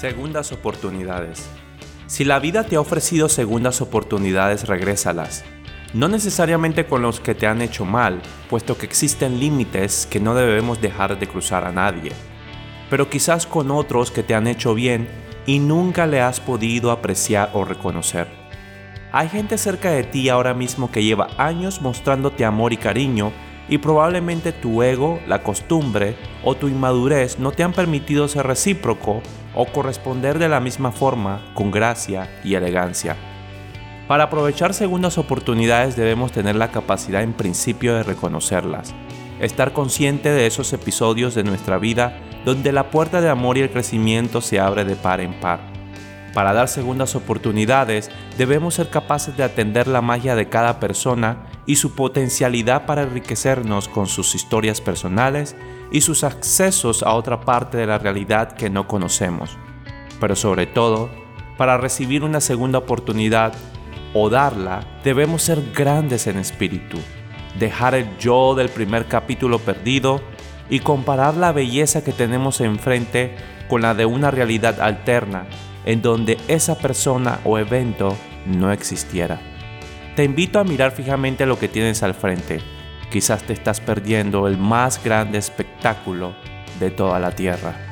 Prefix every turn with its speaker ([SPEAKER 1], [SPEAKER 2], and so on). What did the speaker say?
[SPEAKER 1] Segundas oportunidades. Si la vida te ha ofrecido segundas oportunidades, regrésalas. No necesariamente con los que te han hecho mal, puesto que existen límites que no debemos dejar de cruzar a nadie. Pero quizás con otros que te han hecho bien y nunca le has podido apreciar o reconocer. Hay gente cerca de ti ahora mismo que lleva años mostrándote amor y cariño y probablemente tu ego, la costumbre o tu inmadurez no te han permitido ser recíproco o corresponder de la misma forma con gracia y elegancia. Para aprovechar segundas oportunidades debemos tener la capacidad en principio de reconocerlas, estar consciente de esos episodios de nuestra vida donde la puerta de amor y el crecimiento se abre de par en par. Para dar segundas oportunidades debemos ser capaces de atender la magia de cada persona y su potencialidad para enriquecernos con sus historias personales y sus accesos a otra parte de la realidad que no conocemos. Pero sobre todo, para recibir una segunda oportunidad o darla, debemos ser grandes en espíritu, dejar el yo del primer capítulo perdido y comparar la belleza que tenemos enfrente con la de una realidad alterna en donde esa persona o evento no existiera. Te invito a mirar fijamente lo que tienes al frente. Quizás te estás perdiendo el más grande espectáculo de toda la Tierra.